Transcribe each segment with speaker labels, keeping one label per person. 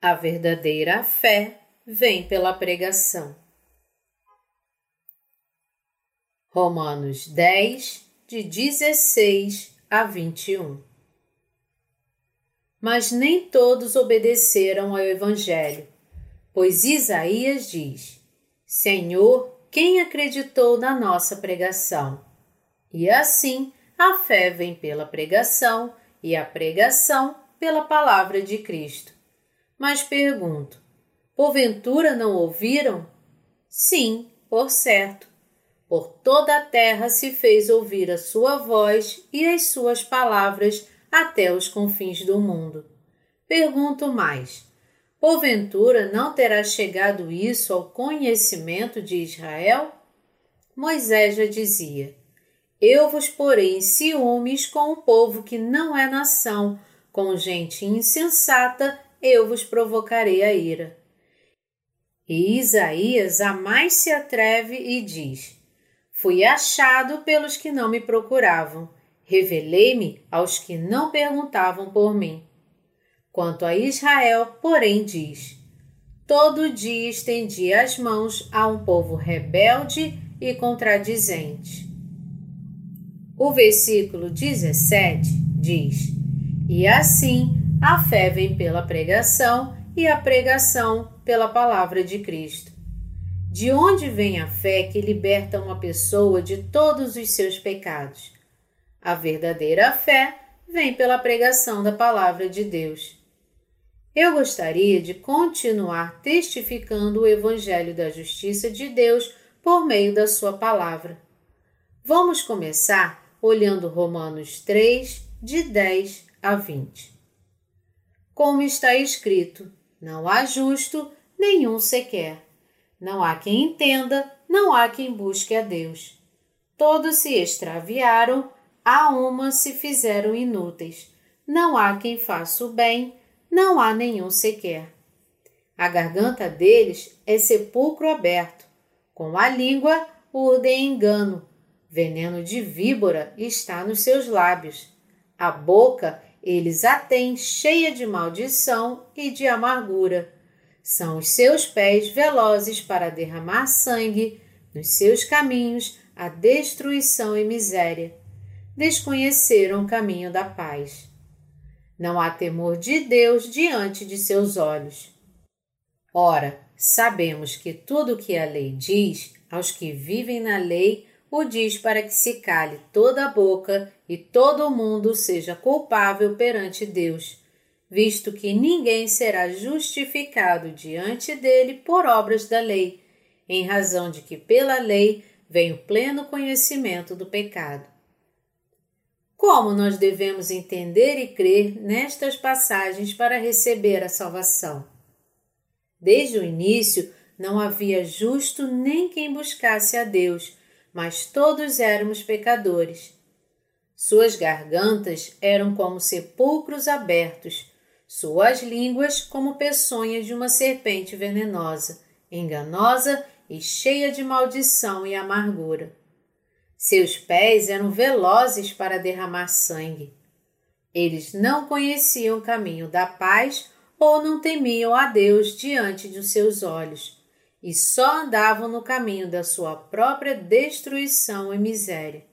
Speaker 1: A verdadeira fé vem pela pregação. Romanos 10, de 16 a 21. Mas nem todos obedeceram ao Evangelho, pois Isaías diz: Senhor, quem acreditou na nossa pregação? E assim a fé vem pela pregação, e a pregação pela palavra de Cristo. Mas pergunto: porventura não ouviram? Sim, por certo. Por toda a terra se fez ouvir a sua voz e as suas palavras até os confins do mundo. Pergunto mais: porventura não terá chegado isso ao conhecimento de Israel? Moisés já dizia: Eu vos porei em ciúmes com um povo que não é nação, com gente insensata eu vos provocarei a ira. E Isaías a mais se atreve e diz: Fui achado pelos que não me procuravam, revelei-me aos que não perguntavam por mim. Quanto a Israel, porém, diz: Todo dia estendi as mãos a um povo rebelde e contradizente. O versículo 17 diz: E assim a fé vem pela pregação e a pregação pela palavra de Cristo. De onde vem a fé que liberta uma pessoa de todos os seus pecados? A verdadeira fé vem pela pregação da palavra de Deus. Eu gostaria de continuar testificando o Evangelho da Justiça de Deus por meio da Sua palavra. Vamos começar olhando Romanos 3, de 10 a 20 como está escrito: Não há justo nenhum sequer. Não há quem entenda, não há quem busque a Deus. Todos se extraviaram, a uma se fizeram inúteis. Não há quem faça o bem, não há nenhum sequer. A garganta deles é sepulcro aberto, com a língua urdem engano, veneno de víbora está nos seus lábios. A boca eles a têm cheia de maldição e de amargura. São os seus pés velozes para derramar sangue, nos seus caminhos a destruição e miséria. Desconheceram o caminho da paz. Não há temor de Deus diante de seus olhos. Ora, sabemos que tudo o que a lei diz aos que vivem na lei o diz para que se cale toda a boca e todo mundo seja culpável perante Deus, visto que ninguém será justificado diante dele por obras da lei, em razão de que pela lei vem o pleno conhecimento do pecado. Como nós devemos entender e crer nestas passagens para receber a salvação? Desde o início, não havia justo nem quem buscasse a Deus mas todos éramos pecadores. Suas gargantas eram como sepulcros abertos, suas línguas como peçonhas de uma serpente venenosa, enganosa e cheia de maldição e amargura. Seus pés eram velozes para derramar sangue. Eles não conheciam o caminho da paz ou não temiam a Deus diante de seus olhos e só andavam no caminho da sua própria destruição e miséria.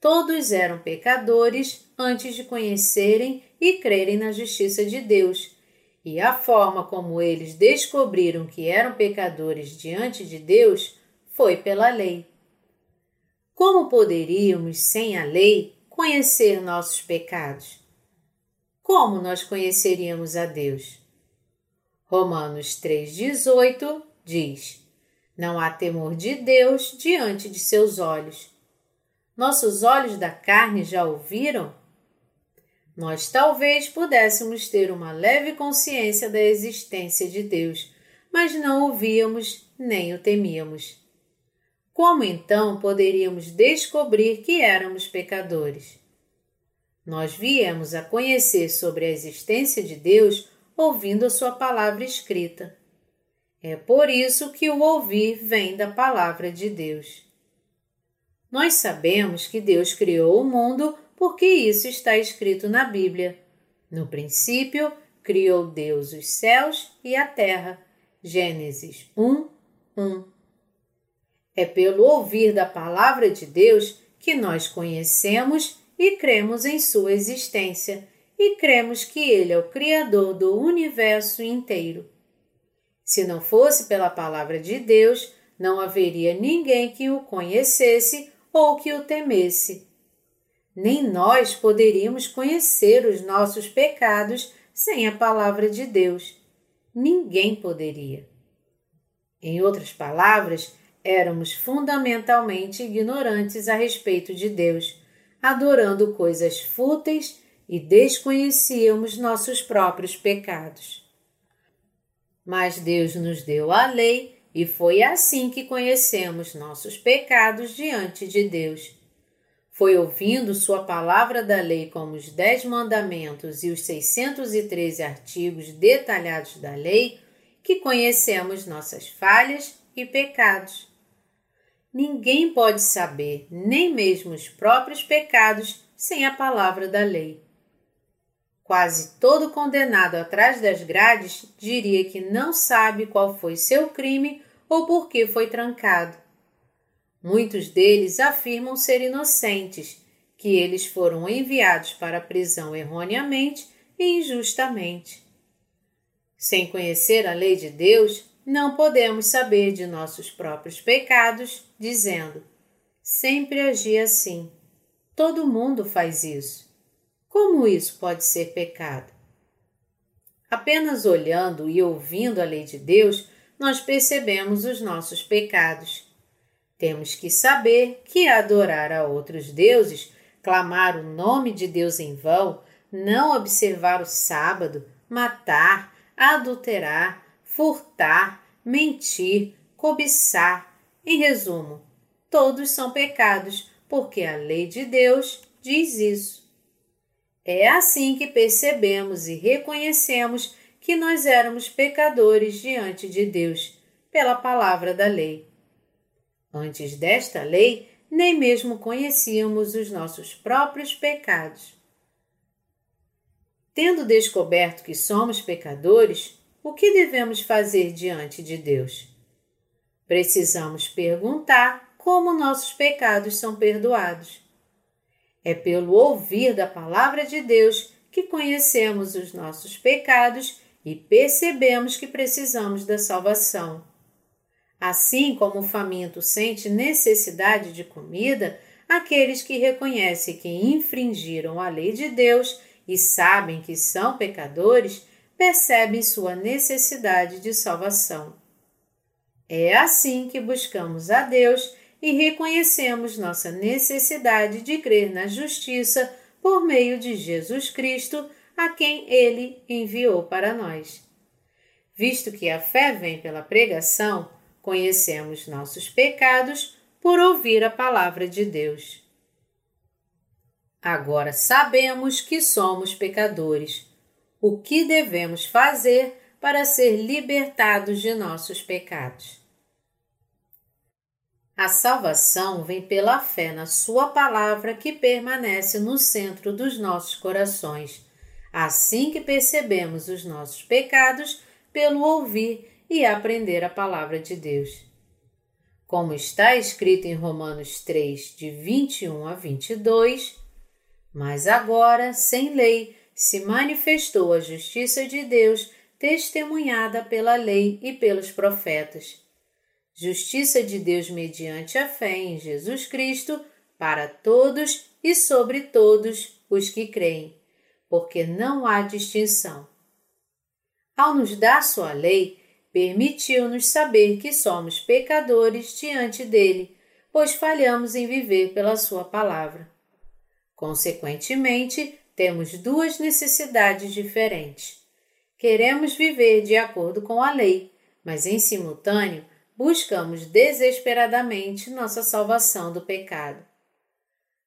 Speaker 1: Todos eram pecadores antes de conhecerem e crerem na justiça de Deus, e a forma como eles descobriram que eram pecadores diante de Deus foi pela lei. Como poderíamos, sem a lei, conhecer nossos pecados? Como nós conheceríamos a Deus? Romanos 3,18 diz: Não há temor de Deus diante de seus olhos. Nossos olhos da carne já ouviram? Nós talvez pudéssemos ter uma leve consciência da existência de Deus, mas não ouvíamos nem o temíamos. Como então poderíamos descobrir que éramos pecadores? Nós viemos a conhecer sobre a existência de Deus ouvindo a sua palavra escrita. É por isso que o ouvir vem da palavra de Deus. Nós sabemos que Deus criou o mundo porque isso está escrito na Bíblia. No princípio, criou Deus os céus e a terra. Gênesis 1, 1. É pelo ouvir da palavra de Deus que nós conhecemos e cremos em sua existência e cremos que Ele é o Criador do universo inteiro. Se não fosse pela palavra de Deus, não haveria ninguém que o conhecesse ou que o temesse. Nem nós poderíamos conhecer os nossos pecados sem a palavra de Deus. Ninguém poderia. Em outras palavras, éramos fundamentalmente ignorantes a respeito de Deus, adorando coisas fúteis e desconhecíamos nossos próprios pecados. Mas Deus nos deu a lei e foi assim que conhecemos nossos pecados diante de Deus. Foi ouvindo Sua palavra da lei, como os Dez Mandamentos e os 613 artigos detalhados da lei, que conhecemos nossas falhas e pecados. Ninguém pode saber, nem mesmo os próprios pecados, sem a palavra da lei. Quase todo condenado atrás das grades diria que não sabe qual foi seu crime ou por que foi trancado. Muitos deles afirmam ser inocentes, que eles foram enviados para a prisão erroneamente e injustamente. Sem conhecer a lei de Deus, não podemos saber de nossos próprios pecados, dizendo: sempre agi assim. Todo mundo faz isso. Como isso pode ser pecado? Apenas olhando e ouvindo a lei de Deus, nós percebemos os nossos pecados. Temos que saber que adorar a outros deuses, clamar o nome de Deus em vão, não observar o sábado, matar, adulterar, furtar, mentir, cobiçar, em resumo, todos são pecados, porque a lei de Deus diz isso. É assim que percebemos e reconhecemos que nós éramos pecadores diante de Deus, pela palavra da lei. Antes desta lei, nem mesmo conhecíamos os nossos próprios pecados. Tendo descoberto que somos pecadores, o que devemos fazer diante de Deus? Precisamos perguntar como nossos pecados são perdoados. É pelo ouvir da palavra de Deus que conhecemos os nossos pecados e percebemos que precisamos da salvação. Assim como o faminto sente necessidade de comida, aqueles que reconhecem que infringiram a lei de Deus e sabem que são pecadores percebem sua necessidade de salvação. É assim que buscamos a Deus e reconhecemos nossa necessidade de crer na justiça por meio de Jesus Cristo, a quem Ele enviou para nós. Visto que a fé vem pela pregação, conhecemos nossos pecados por ouvir a palavra de Deus. Agora sabemos que somos pecadores. O que devemos fazer para ser libertados de nossos pecados? A salvação vem pela fé na Sua palavra que permanece no centro dos nossos corações, assim que percebemos os nossos pecados pelo ouvir e aprender a palavra de Deus. Como está escrito em Romanos 3, de 21 a 22, mas agora, sem lei, se manifestou a justiça de Deus, testemunhada pela lei e pelos profetas justiça de Deus mediante a fé em Jesus Cristo para todos e sobre todos os que creem, porque não há distinção. Ao nos dar sua lei, permitiu-nos saber que somos pecadores diante dele, pois falhamos em viver pela sua palavra. Consequentemente, temos duas necessidades diferentes. Queremos viver de acordo com a lei, mas em simultâneo buscamos desesperadamente nossa salvação do pecado.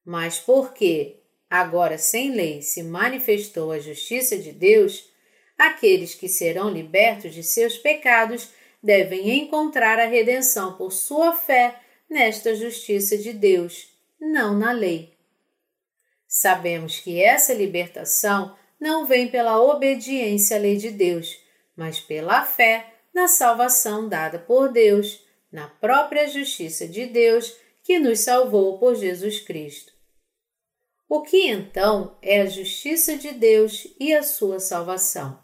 Speaker 1: Mas porque, agora sem lei, se manifestou a justiça de Deus, aqueles que serão libertos de seus pecados devem encontrar a redenção por sua fé nesta justiça de Deus, não na lei. Sabemos que essa libertação não vem pela obediência à lei de Deus, mas pela fé na salvação dada por Deus, na própria justiça de Deus que nos salvou por Jesus Cristo. O que então é a justiça de Deus e a sua salvação?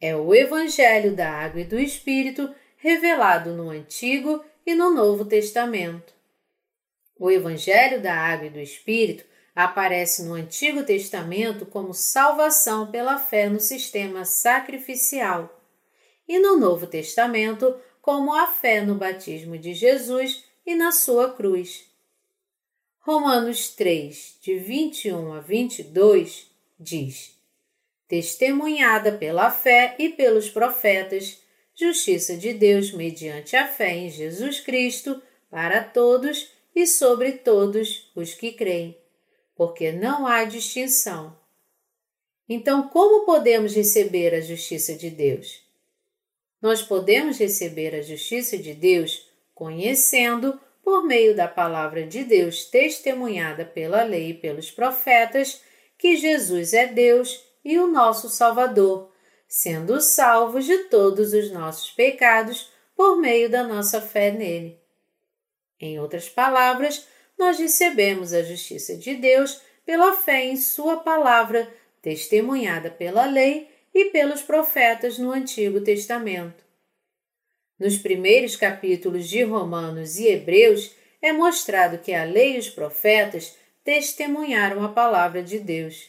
Speaker 1: É o Evangelho da Água e do Espírito revelado no Antigo e no Novo Testamento. O Evangelho da Água e do Espírito aparece no Antigo Testamento como salvação pela fé no sistema sacrificial e no Novo Testamento como a fé no batismo de Jesus e na sua cruz. Romanos 3, de 21 a 22, diz: Testemunhada pela fé e pelos profetas, justiça de Deus mediante a fé em Jesus Cristo para todos e sobre todos os que creem porque não há distinção. Então, como podemos receber a justiça de Deus? Nós podemos receber a justiça de Deus conhecendo, por meio da palavra de Deus testemunhada pela lei e pelos profetas, que Jesus é Deus e o nosso Salvador, sendo salvos de todos os nossos pecados por meio da nossa fé nele. Em outras palavras, nós recebemos a justiça de Deus pela fé em Sua palavra, testemunhada pela lei e pelos profetas no Antigo Testamento. Nos primeiros capítulos de Romanos e Hebreus é mostrado que a lei e os profetas testemunharam a palavra de Deus.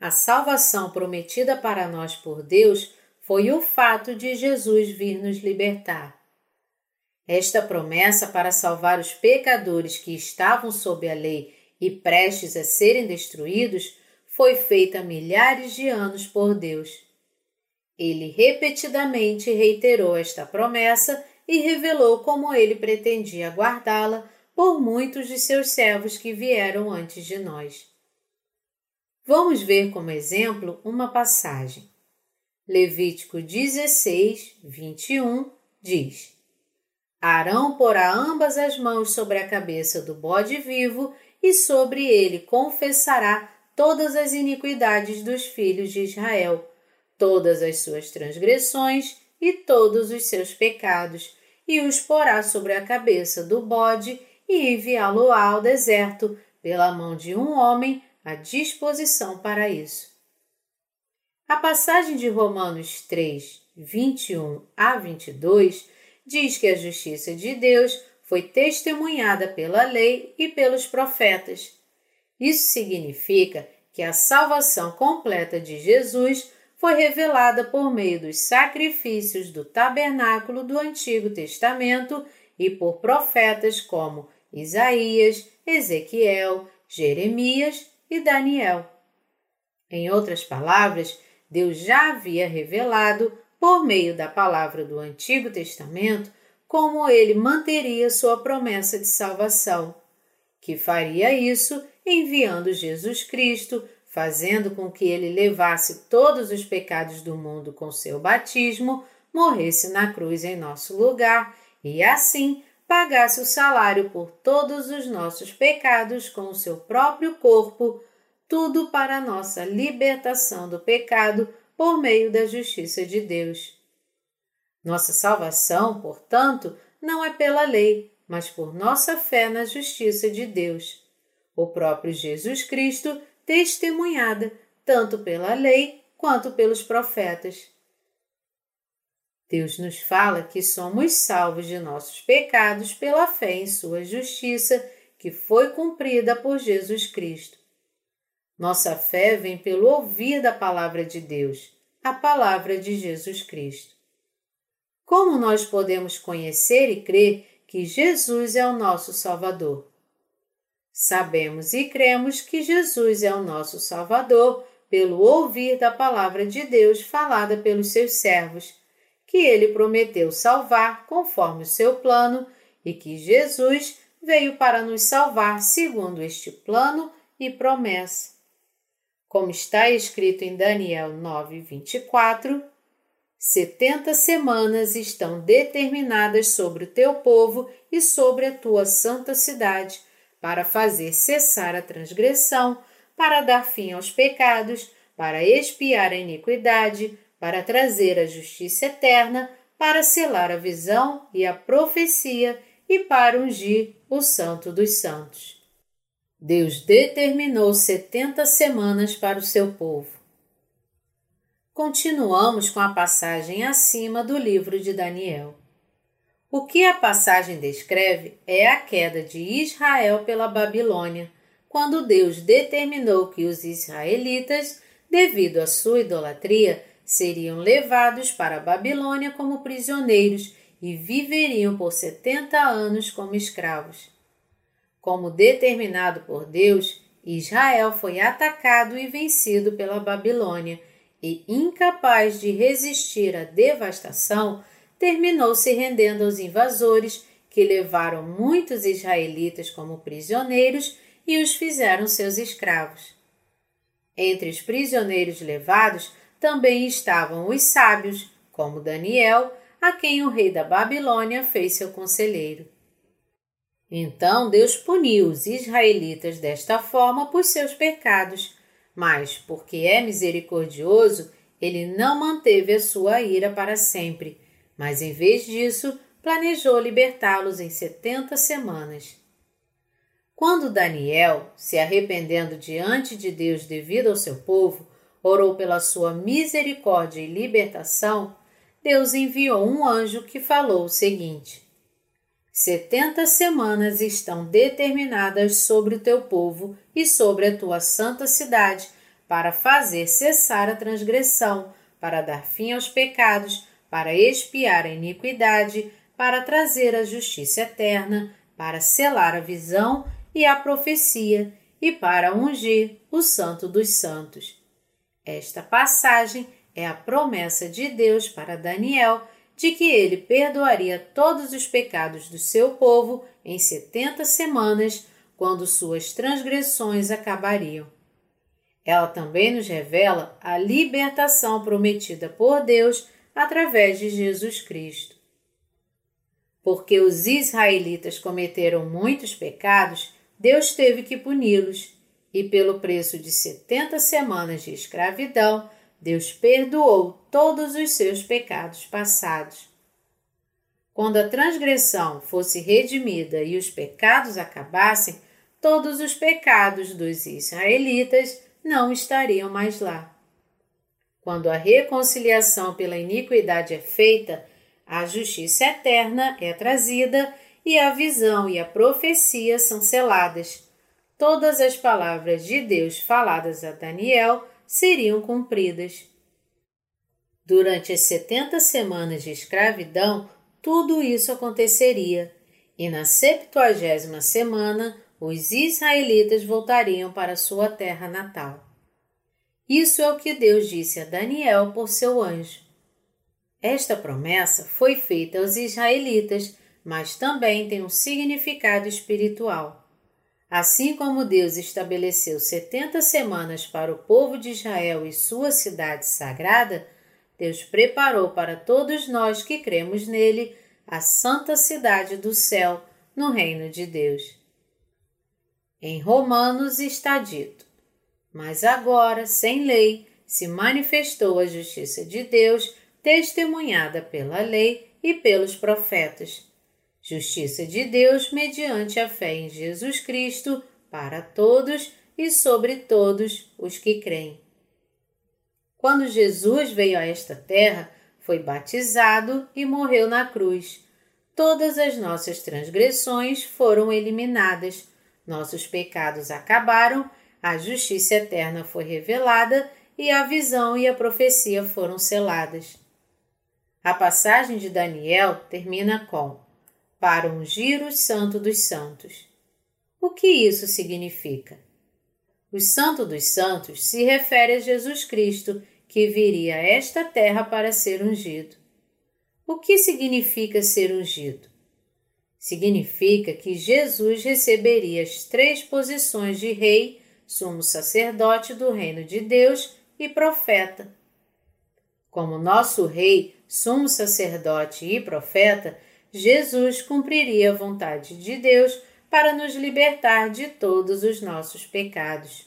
Speaker 1: A salvação prometida para nós por Deus foi o fato de Jesus vir nos libertar. Esta promessa para salvar os pecadores que estavam sob a lei e prestes a serem destruídos foi feita há milhares de anos por Deus. Ele repetidamente reiterou esta promessa e revelou como ele pretendia guardá-la por muitos de seus servos que vieram antes de nós. Vamos ver como exemplo uma passagem. Levítico 16, 21 diz: Arão porá ambas as mãos sobre a cabeça do bode vivo e sobre ele confessará todas as iniquidades dos filhos de Israel, todas as suas transgressões e todos os seus pecados, e os porá sobre a cabeça do bode e enviá-lo ao deserto pela mão de um homem à disposição para isso. A passagem de Romanos 3, 21 a 22 diz que a justiça de Deus foi testemunhada pela lei e pelos profetas. Isso significa que a salvação completa de Jesus foi revelada por meio dos sacrifícios do tabernáculo do Antigo Testamento e por profetas como Isaías, Ezequiel, Jeremias e Daniel. Em outras palavras, Deus já havia revelado por meio da palavra do Antigo Testamento, como ele manteria sua promessa de salvação, que faria isso enviando Jesus Cristo, fazendo com que ele levasse todos os pecados do mundo com seu batismo, morresse na cruz em nosso lugar e assim pagasse o salário por todos os nossos pecados com o seu próprio corpo, tudo para nossa libertação do pecado por meio da justiça de Deus. Nossa salvação, portanto, não é pela lei, mas por nossa fé na justiça de Deus. O próprio Jesus Cristo, testemunhada tanto pela lei quanto pelos profetas. Deus nos fala que somos salvos de nossos pecados pela fé em Sua justiça, que foi cumprida por Jesus Cristo. Nossa fé vem pelo ouvir da palavra de Deus, a palavra de Jesus Cristo. Como nós podemos conhecer e crer que Jesus é o nosso Salvador? Sabemos e cremos que Jesus é o nosso Salvador pelo ouvir da palavra de Deus falada pelos seus servos, que ele prometeu salvar conforme o seu plano e que Jesus veio para nos salvar segundo este plano e promessa. Como está escrito em Daniel 9, 24, setenta semanas estão determinadas sobre o teu povo e sobre a tua santa cidade, para fazer cessar a transgressão, para dar fim aos pecados, para expiar a iniquidade, para trazer a justiça eterna, para selar a visão e a profecia e para ungir o Santo dos Santos. Deus determinou setenta semanas para o seu povo. Continuamos com a passagem acima do livro de Daniel. O que a passagem descreve é a queda de Israel pela Babilônia, quando Deus determinou que os israelitas, devido à sua idolatria, seriam levados para a Babilônia como prisioneiros e viveriam por setenta anos como escravos. Como determinado por Deus, Israel foi atacado e vencido pela Babilônia e, incapaz de resistir à devastação, terminou se rendendo aos invasores que levaram muitos israelitas como prisioneiros e os fizeram seus escravos. Entre os prisioneiros levados também estavam os sábios, como Daniel, a quem o rei da Babilônia fez seu conselheiro. Então Deus puniu os israelitas desta forma por seus pecados, mas, porque é misericordioso, ele não manteve a sua ira para sempre, mas em vez disso, planejou libertá-los em setenta semanas. Quando Daniel, se arrependendo diante de Deus devido ao seu povo, orou pela sua misericórdia e libertação, Deus enviou um anjo que falou o seguinte: Setenta semanas estão determinadas sobre o teu povo e sobre a tua santa cidade, para fazer cessar a transgressão, para dar fim aos pecados, para expiar a iniquidade, para trazer a justiça eterna, para selar a visão e a profecia, e para ungir o Santo dos Santos. Esta passagem é a promessa de Deus para Daniel de que ele perdoaria todos os pecados do seu povo em setenta semanas, quando suas transgressões acabariam. Ela também nos revela a libertação prometida por Deus através de Jesus Cristo. Porque os israelitas cometeram muitos pecados, Deus teve que puni-los, e pelo preço de setenta semanas de escravidão, Deus perdoou todos os seus pecados passados. Quando a transgressão fosse redimida e os pecados acabassem, todos os pecados dos israelitas não estariam mais lá. Quando a reconciliação pela iniquidade é feita, a justiça eterna é trazida e a visão e a profecia são seladas. Todas as palavras de Deus faladas a Daniel seriam cumpridas. Durante as setenta semanas de escravidão, tudo isso aconteceria, e na septuagésima semana os israelitas voltariam para sua terra natal. Isso é o que Deus disse a Daniel por seu anjo. Esta promessa foi feita aos israelitas, mas também tem um significado espiritual. Assim como Deus estabeleceu setenta semanas para o povo de Israel e sua cidade sagrada, Deus preparou para todos nós que cremos nele a santa cidade do céu no reino de Deus. Em Romanos está dito: Mas agora, sem lei, se manifestou a justiça de Deus, testemunhada pela lei e pelos profetas Justiça de Deus mediante a fé em Jesus Cristo para todos e sobre todos os que creem. Quando Jesus veio a esta terra, foi batizado e morreu na cruz. Todas as nossas transgressões foram eliminadas, nossos pecados acabaram, a justiça eterna foi revelada e a visão e a profecia foram seladas. A passagem de Daniel termina com: para ungir o Santo dos Santos. O que isso significa? O Santo dos Santos se refere a Jesus Cristo, que viria a esta terra para ser ungido. O que significa ser ungido? Significa que Jesus receberia as três posições de rei, sumo sacerdote do reino de Deus e profeta. Como nosso rei, sumo sacerdote e profeta, Jesus cumpriria a vontade de Deus para nos libertar de todos os nossos pecados.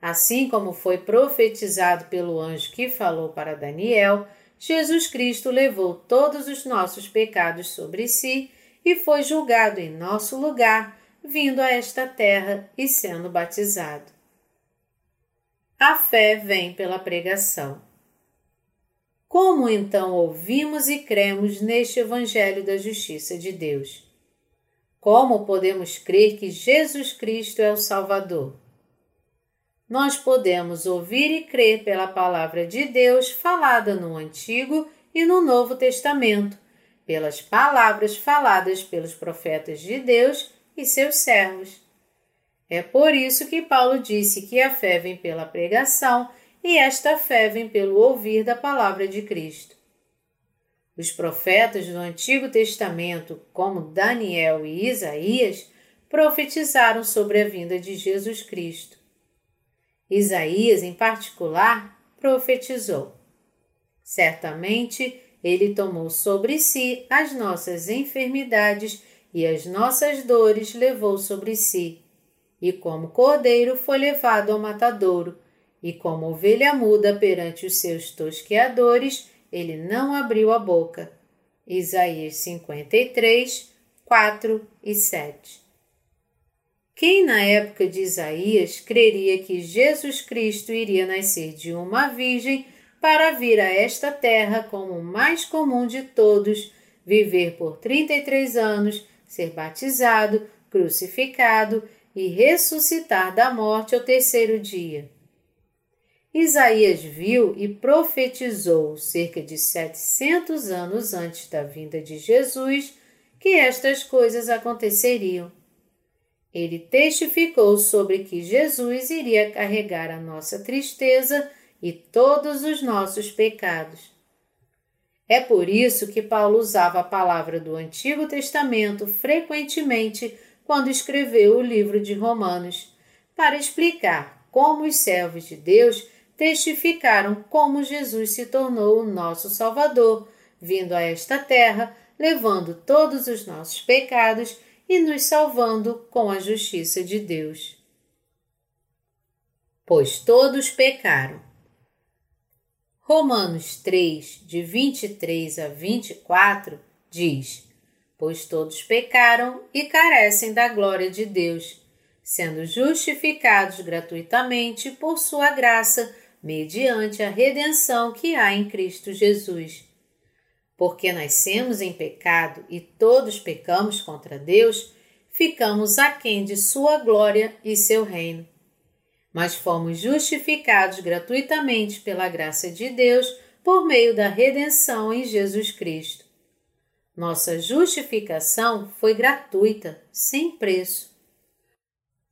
Speaker 1: Assim como foi profetizado pelo anjo que falou para Daniel, Jesus Cristo levou todos os nossos pecados sobre si e foi julgado em nosso lugar, vindo a esta terra e sendo batizado. A fé vem pela pregação. Como então ouvimos e cremos neste Evangelho da Justiça de Deus? Como podemos crer que Jesus Cristo é o Salvador? Nós podemos ouvir e crer pela palavra de Deus falada no Antigo e no Novo Testamento, pelas palavras faladas pelos profetas de Deus e seus servos. É por isso que Paulo disse que a fé vem pela pregação e esta fé vem pelo ouvir da palavra de Cristo. Os profetas do Antigo Testamento, como Daniel e Isaías, profetizaram sobre a vinda de Jesus Cristo. Isaías, em particular, profetizou: Certamente ele tomou sobre si as nossas enfermidades e as nossas dores levou sobre si. E como cordeiro foi levado ao matadouro, e como ovelha muda perante os seus tosqueadores, ele não abriu a boca. Isaías 53, 4 e 7. Quem na época de Isaías creria que Jesus Cristo iria nascer de uma virgem para vir a esta terra como o mais comum de todos, viver por 33 anos, ser batizado, crucificado e ressuscitar da morte ao terceiro dia? Isaías viu e profetizou, cerca de 700 anos antes da vinda de Jesus, que estas coisas aconteceriam. Ele testificou sobre que Jesus iria carregar a nossa tristeza e todos os nossos pecados. É por isso que Paulo usava a palavra do Antigo Testamento frequentemente quando escreveu o livro de Romanos, para explicar como os servos de Deus testificaram como Jesus se tornou o nosso Salvador, vindo a esta terra, levando todos os nossos pecados e nos salvando com a justiça de Deus. Pois todos pecaram. Romanos 3, de 23 a 24, diz: Pois todos pecaram e carecem da glória de Deus, sendo justificados gratuitamente por Sua graça mediante a redenção que há em Cristo Jesus. Porque nascemos em pecado e todos pecamos contra Deus, ficamos aquém de Sua glória e seu reino. Mas fomos justificados gratuitamente pela graça de Deus por meio da redenção em Jesus Cristo. Nossa justificação foi gratuita, sem preço.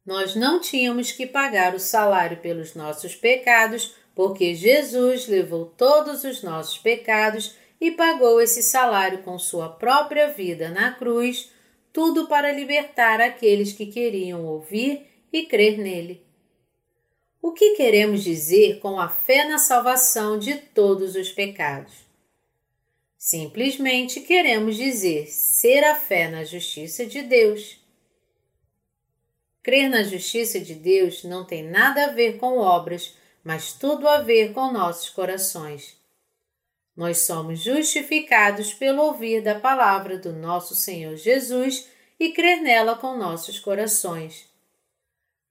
Speaker 1: Nós não tínhamos que pagar o salário pelos nossos pecados porque Jesus levou todos os nossos pecados e pagou esse salário com sua própria vida na cruz, tudo para libertar aqueles que queriam ouvir e crer nele. O que queremos dizer com a fé na salvação de todos os pecados? Simplesmente queremos dizer ser a fé na justiça de Deus. Crer na justiça de Deus não tem nada a ver com obras, mas tudo a ver com nossos corações. Nós somos justificados pelo ouvir da palavra do nosso Senhor Jesus e crer nela com nossos corações.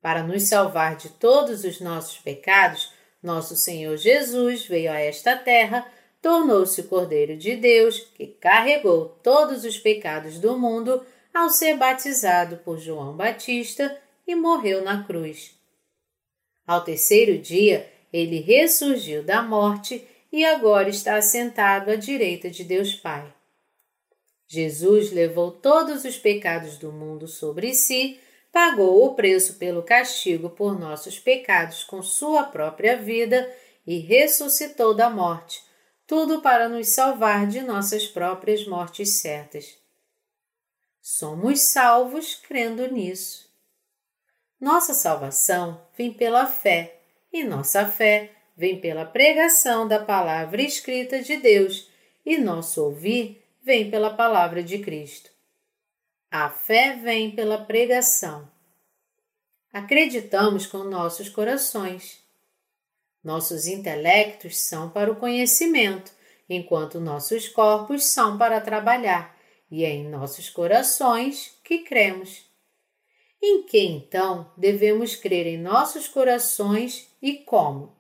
Speaker 1: Para nos salvar de todos os nossos pecados, nosso Senhor Jesus veio a esta terra, tornou-se o Cordeiro de Deus, que carregou todos os pecados do mundo ao ser batizado por João Batista e morreu na cruz. Ao terceiro dia, ele ressurgiu da morte e agora está assentado à direita de Deus Pai. Jesus levou todos os pecados do mundo sobre si, pagou o preço pelo castigo por nossos pecados com sua própria vida e ressuscitou da morte, tudo para nos salvar de nossas próprias mortes certas. Somos salvos crendo nisso. Nossa salvação vem pela fé, e nossa fé vem pela pregação da palavra escrita de Deus, e nosso ouvir vem pela palavra de Cristo. A fé vem pela pregação. Acreditamos com nossos corações. Nossos intelectos são para o conhecimento, enquanto nossos corpos são para trabalhar, e é em nossos corações que cremos. Em que então devemos crer em nossos corações e como?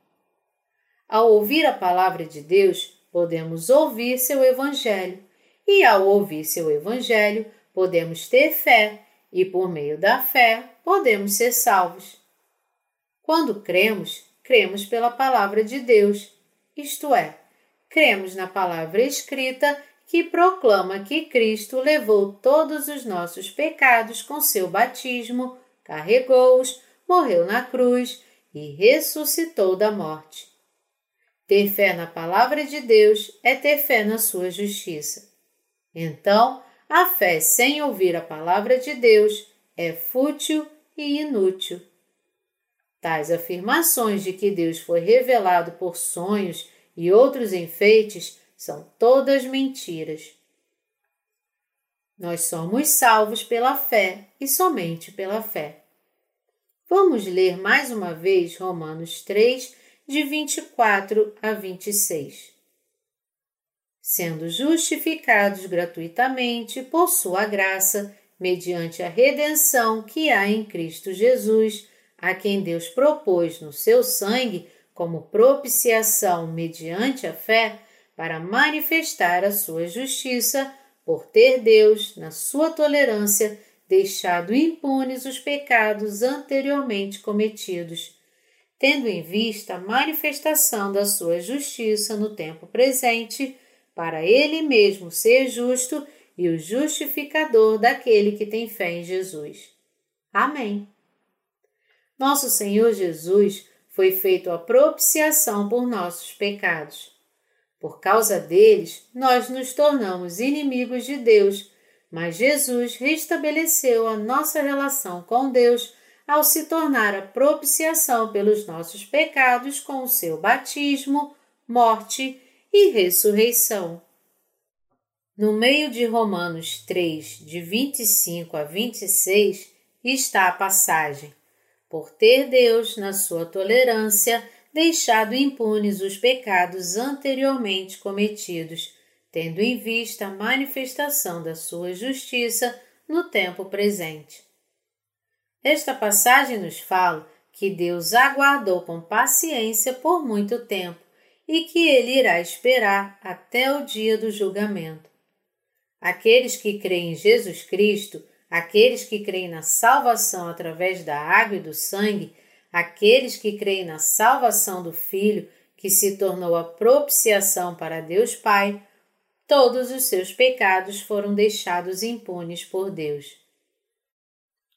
Speaker 1: Ao ouvir a palavra de Deus, podemos ouvir seu Evangelho, e ao ouvir seu Evangelho, podemos ter fé, e por meio da fé, podemos ser salvos. Quando cremos, cremos pela palavra de Deus, isto é, cremos na palavra escrita que proclama que Cristo levou todos os nossos pecados com seu batismo, carregou-os, morreu na cruz e ressuscitou da morte. Ter fé na palavra de Deus é ter fé na sua justiça. Então, a fé sem ouvir a palavra de Deus é fútil e inútil. Tais afirmações de que Deus foi revelado por sonhos e outros enfeites são todas mentiras. Nós somos salvos pela fé e somente pela fé. Vamos ler mais uma vez Romanos 3, de 24 a 26. Sendo justificados gratuitamente por Sua graça, mediante a redenção que há em Cristo Jesus, a quem Deus propôs no seu sangue como propiciação mediante a fé, para manifestar a sua justiça, por ter Deus, na sua tolerância, deixado impunes os pecados anteriormente cometidos, tendo em vista a manifestação da sua justiça no tempo presente, para ele mesmo ser justo e o justificador daquele que tem fé em Jesus. Amém. Nosso Senhor Jesus foi feito a propiciação por nossos pecados. Por causa deles, nós nos tornamos inimigos de Deus, mas Jesus restabeleceu a nossa relação com Deus ao se tornar a propiciação pelos nossos pecados com o seu batismo, morte e ressurreição. No meio de Romanos 3, de 25 a 26, está a passagem: Por ter Deus, na sua tolerância, deixado impunes os pecados anteriormente cometidos, tendo em vista a manifestação da sua justiça no tempo presente. Esta passagem nos fala que Deus aguardou com paciência por muito tempo e que ele irá esperar até o dia do julgamento. Aqueles que creem em Jesus Cristo, aqueles que creem na salvação através da água e do sangue, aqueles que creem na salvação do Filho, que se tornou a propiciação para Deus Pai, todos os seus pecados foram deixados impunes por Deus.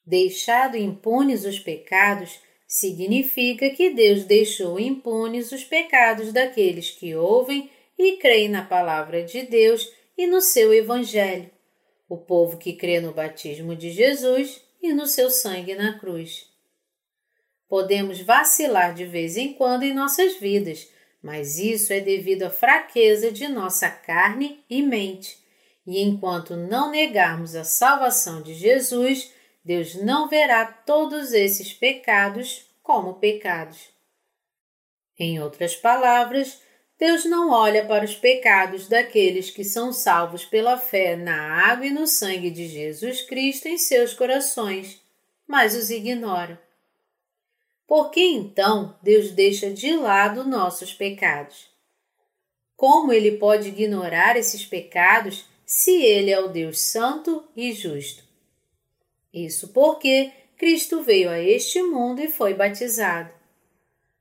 Speaker 1: Deixado impunes os pecados significa que Deus deixou impunes os pecados daqueles que ouvem e creem na palavra de Deus e no seu Evangelho, o povo que crê no batismo de Jesus e no seu sangue na cruz. Podemos vacilar de vez em quando em nossas vidas, mas isso é devido à fraqueza de nossa carne e mente. E enquanto não negarmos a salvação de Jesus, Deus não verá todos esses pecados como pecados. Em outras palavras, Deus não olha para os pecados daqueles que são salvos pela fé na água e no sangue de Jesus Cristo em seus corações, mas os ignora. Por que então Deus deixa de lado nossos pecados? Como ele pode ignorar esses pecados se ele é o Deus Santo e Justo? Isso porque Cristo veio a este mundo e foi batizado.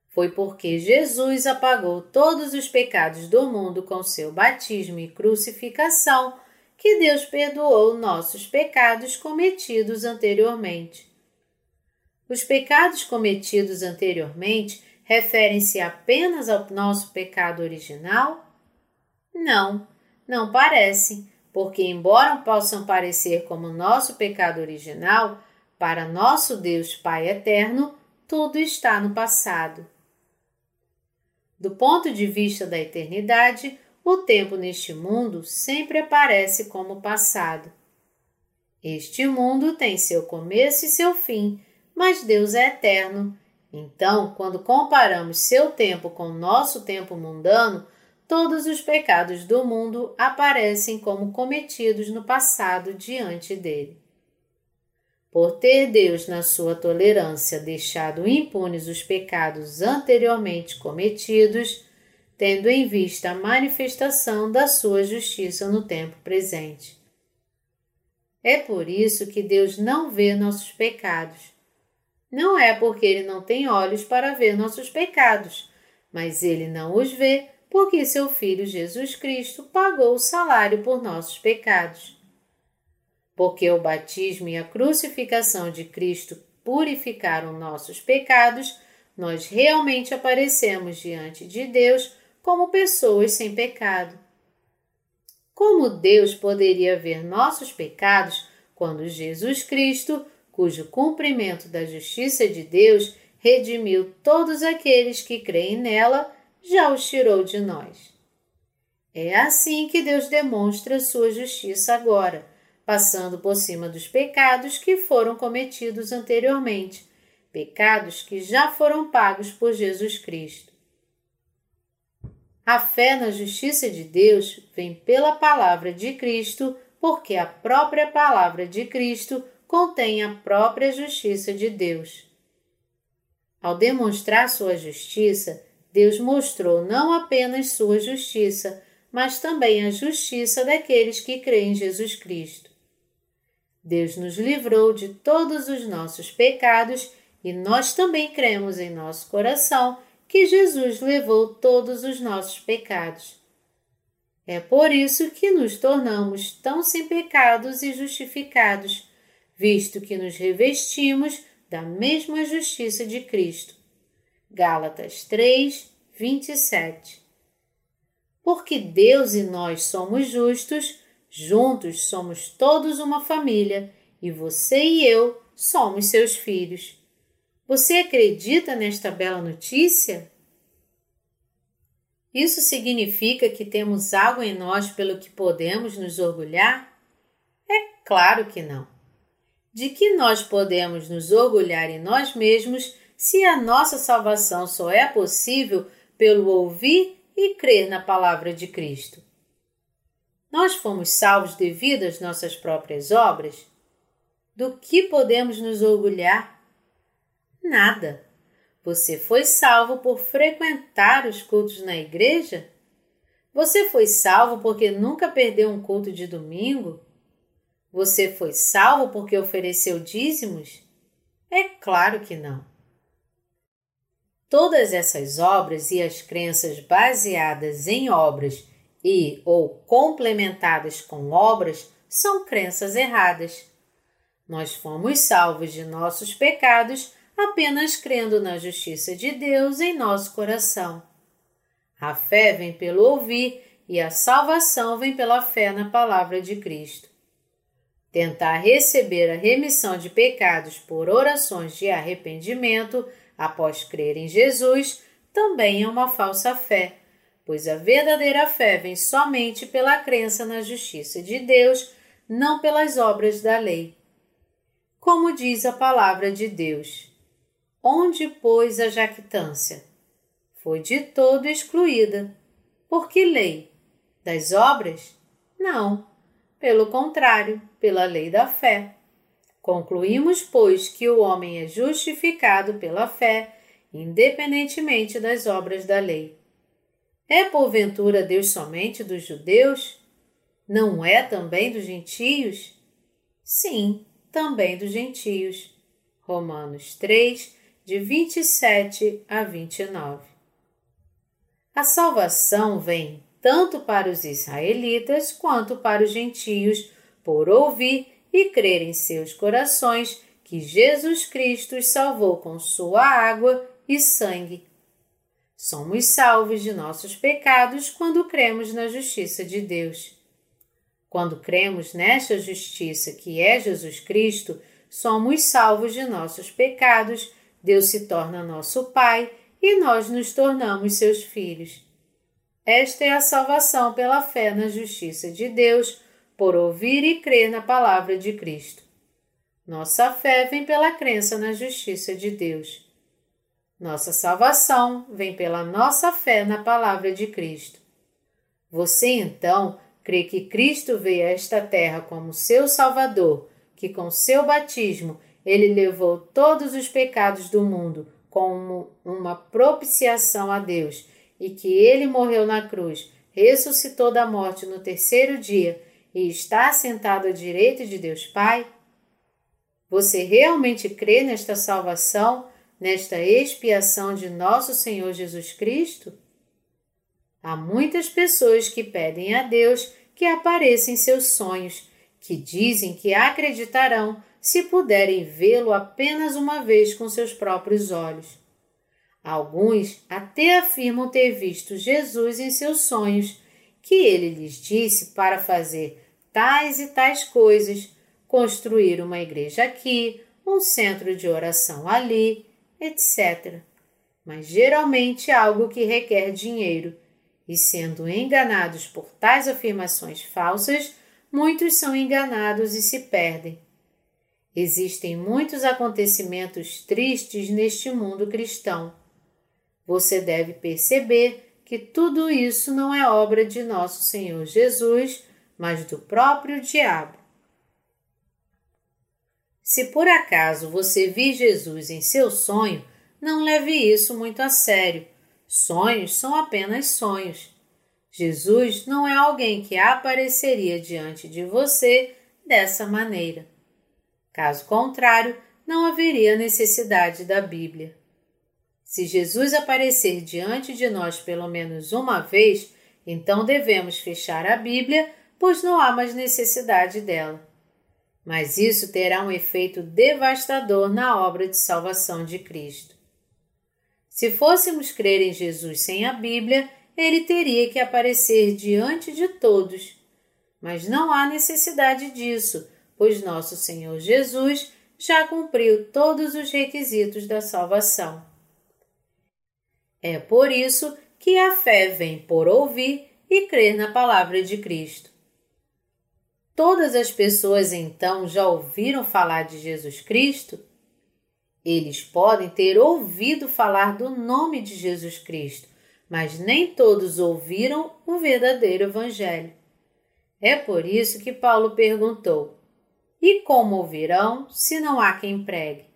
Speaker 1: Foi porque Jesus apagou todos os pecados do mundo com seu batismo e crucificação que Deus perdoou nossos pecados cometidos anteriormente. Os pecados cometidos anteriormente referem-se apenas ao nosso pecado original? Não, não parecem, porque, embora possam parecer como nosso pecado original, para nosso Deus Pai eterno, tudo está no passado. Do ponto de vista da eternidade, o tempo neste mundo sempre aparece como passado. Este mundo tem seu começo e seu fim, mas Deus é eterno. Então, quando comparamos seu tempo com nosso tempo mundano, todos os pecados do mundo aparecem como cometidos no passado diante dele. Por ter Deus, na sua tolerância, deixado impunes os pecados anteriormente cometidos, tendo em vista a manifestação da sua justiça no tempo presente. É por isso que Deus não vê nossos pecados. Não é porque Ele não tem olhos para ver nossos pecados, mas Ele não os vê porque seu Filho Jesus Cristo pagou o salário por nossos pecados porque o batismo e a crucificação de Cristo purificaram nossos pecados, nós realmente aparecemos diante de Deus como pessoas sem pecado. Como Deus poderia ver nossos pecados quando Jesus Cristo, cujo cumprimento da justiça de Deus redimiu todos aqueles que creem nela, já os tirou de nós? É assim que Deus demonstra sua justiça agora passando por cima dos pecados que foram cometidos anteriormente, pecados que já foram pagos por Jesus Cristo. A fé na justiça de Deus vem pela palavra de Cristo, porque a própria palavra de Cristo contém a própria justiça de Deus. Ao demonstrar sua justiça, Deus mostrou não apenas sua justiça, mas também a justiça daqueles que creem em Jesus Cristo. Deus nos livrou de todos os nossos pecados e nós também cremos em nosso coração que Jesus levou todos os nossos pecados. É por isso que nos tornamos tão sem pecados e justificados, visto que nos revestimos da mesma justiça de Cristo. Gálatas 3, 27. Porque Deus e nós somos justos, Juntos somos todos uma família e você e eu somos seus filhos. Você acredita nesta bela notícia? Isso significa que temos algo em nós pelo que podemos nos orgulhar? É claro que não. De que nós podemos nos orgulhar em nós mesmos se a nossa salvação só é possível pelo ouvir e crer na palavra de Cristo? Nós fomos salvos devido às nossas próprias obras? Do que podemos nos orgulhar? Nada. Você foi salvo por frequentar os cultos na igreja? Você foi salvo porque nunca perdeu um culto de domingo? Você foi salvo porque ofereceu dízimos? É claro que não. Todas essas obras e as crenças baseadas em obras e ou complementadas com obras são crenças erradas. Nós fomos salvos de nossos pecados apenas crendo na justiça de Deus em nosso coração. A fé vem pelo ouvir e a salvação vem pela fé na palavra de Cristo. Tentar receber a remissão de pecados por orações de arrependimento após crer em Jesus também é uma falsa fé pois a verdadeira fé vem somente pela crença na justiça de Deus, não pelas obras da lei. Como diz a palavra de Deus: Onde, pois, a jactância? Foi de todo excluída. Por que lei? Das obras? Não. Pelo contrário, pela lei da fé. Concluímos, pois, que o homem é justificado pela fé, independentemente das obras da lei. É porventura Deus somente dos judeus? Não é também dos gentios? Sim, também dos gentios. Romanos 3, de 27 a 29. A salvação vem tanto para os israelitas quanto para os gentios, por ouvir e crer em seus corações que Jesus Cristo os salvou com sua água e sangue Somos salvos de nossos pecados quando cremos na justiça de Deus. Quando cremos nesta justiça que é Jesus Cristo, somos salvos de nossos pecados, Deus se torna nosso Pai e nós nos tornamos seus filhos. Esta é a salvação pela fé na justiça de Deus, por ouvir e crer na palavra de Cristo. Nossa fé vem pela crença na justiça de Deus. Nossa salvação vem pela nossa fé na palavra de Cristo. Você então crê que Cristo veio a esta terra como seu Salvador, que com seu batismo ele levou todos os pecados do mundo como uma propiciação a Deus e que ele morreu na cruz, ressuscitou da morte no terceiro dia e está sentado à direita de Deus Pai? Você realmente crê nesta salvação, nesta expiação de nosso Senhor Jesus Cristo? Há muitas pessoas que pedem a Deus que apareça em seus sonhos, que dizem que acreditarão se puderem vê-lo apenas uma vez com seus próprios olhos. Alguns até afirmam ter visto Jesus em seus sonhos, que ele lhes disse para fazer tais e tais coisas, construir uma igreja aqui, um centro de oração ali, etc. Mas geralmente é algo que requer dinheiro e sendo enganados por tais afirmações falsas, muitos são enganados e se perdem. Existem muitos acontecimentos tristes neste mundo cristão. Você deve perceber que tudo isso não é obra de nosso Senhor Jesus, mas do próprio diabo. Se por acaso você vir Jesus em seu sonho, não leve isso muito a sério Sonhos são apenas sonhos. Jesus não é alguém que apareceria diante de você dessa maneira. Caso contrário, não haveria necessidade da Bíblia. Se Jesus aparecer diante de nós pelo menos uma vez, então devemos fechar a Bíblia, pois não há mais necessidade dela. Mas isso terá um efeito devastador na obra de salvação de Cristo. Se fôssemos crer em Jesus sem a Bíblia, ele teria que aparecer diante de todos. Mas não há necessidade disso, pois nosso Senhor Jesus já cumpriu todos os requisitos da salvação. É por isso que a fé vem por ouvir e crer na palavra de Cristo. Todas as pessoas então já ouviram falar de Jesus Cristo? Eles podem ter ouvido falar do nome de Jesus Cristo, mas nem todos ouviram o verdadeiro Evangelho. É por isso que Paulo perguntou: E como ouvirão se não há quem pregue?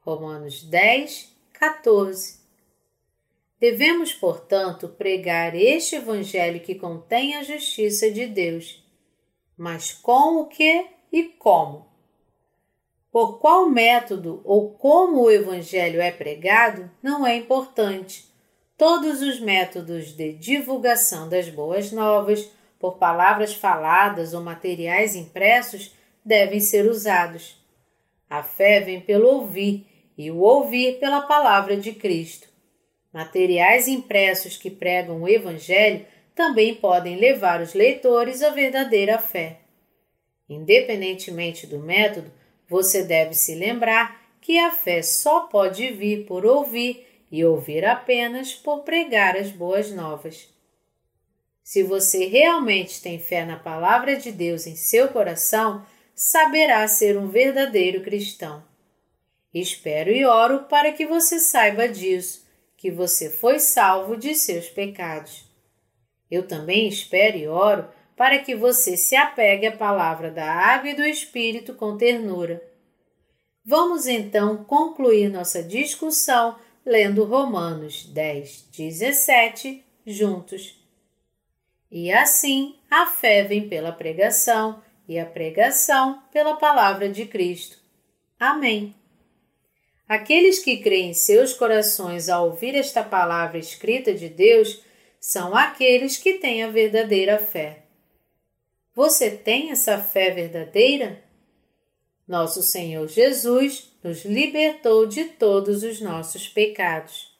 Speaker 1: Romanos 10, 14. Devemos, portanto, pregar este Evangelho que contém a justiça de Deus. Mas com o que e como? Por qual método ou como o Evangelho é pregado não é importante. Todos os métodos de divulgação das boas novas, por palavras faladas ou materiais impressos, devem ser usados. A fé vem pelo ouvir e o ouvir pela palavra de Cristo. Materiais impressos que pregam o Evangelho também podem levar os leitores à verdadeira fé. Independentemente do método, você deve se lembrar que a fé só pode vir por ouvir e ouvir apenas por pregar as boas novas. Se você realmente tem fé na palavra de Deus em seu coração, saberá ser um verdadeiro cristão. Espero e oro para que você saiba disso, que você foi salvo de seus pecados. Eu também espero e oro para que você se apegue à palavra da água e do Espírito com ternura. Vamos então concluir nossa discussão lendo Romanos 10, 17 juntos. E assim a fé vem pela pregação, e a pregação pela palavra de Cristo. Amém. Aqueles que creem em seus corações ao ouvir esta palavra escrita de Deus são aqueles que têm a verdadeira fé. Você tem essa fé verdadeira? Nosso Senhor Jesus nos libertou de todos os nossos pecados.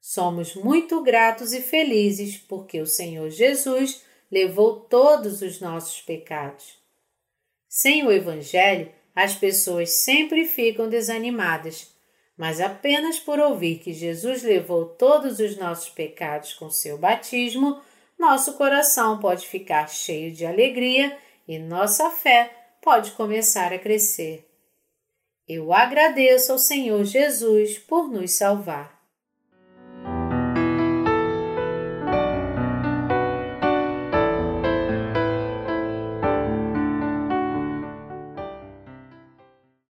Speaker 1: Somos muito gratos e felizes porque o Senhor Jesus levou todos os nossos pecados. Sem o Evangelho, as pessoas sempre ficam desanimadas, mas apenas por ouvir que Jesus levou todos os nossos pecados com seu batismo, nosso coração pode ficar cheio de alegria e nossa fé pode começar a crescer. Eu agradeço ao Senhor Jesus por nos salvar.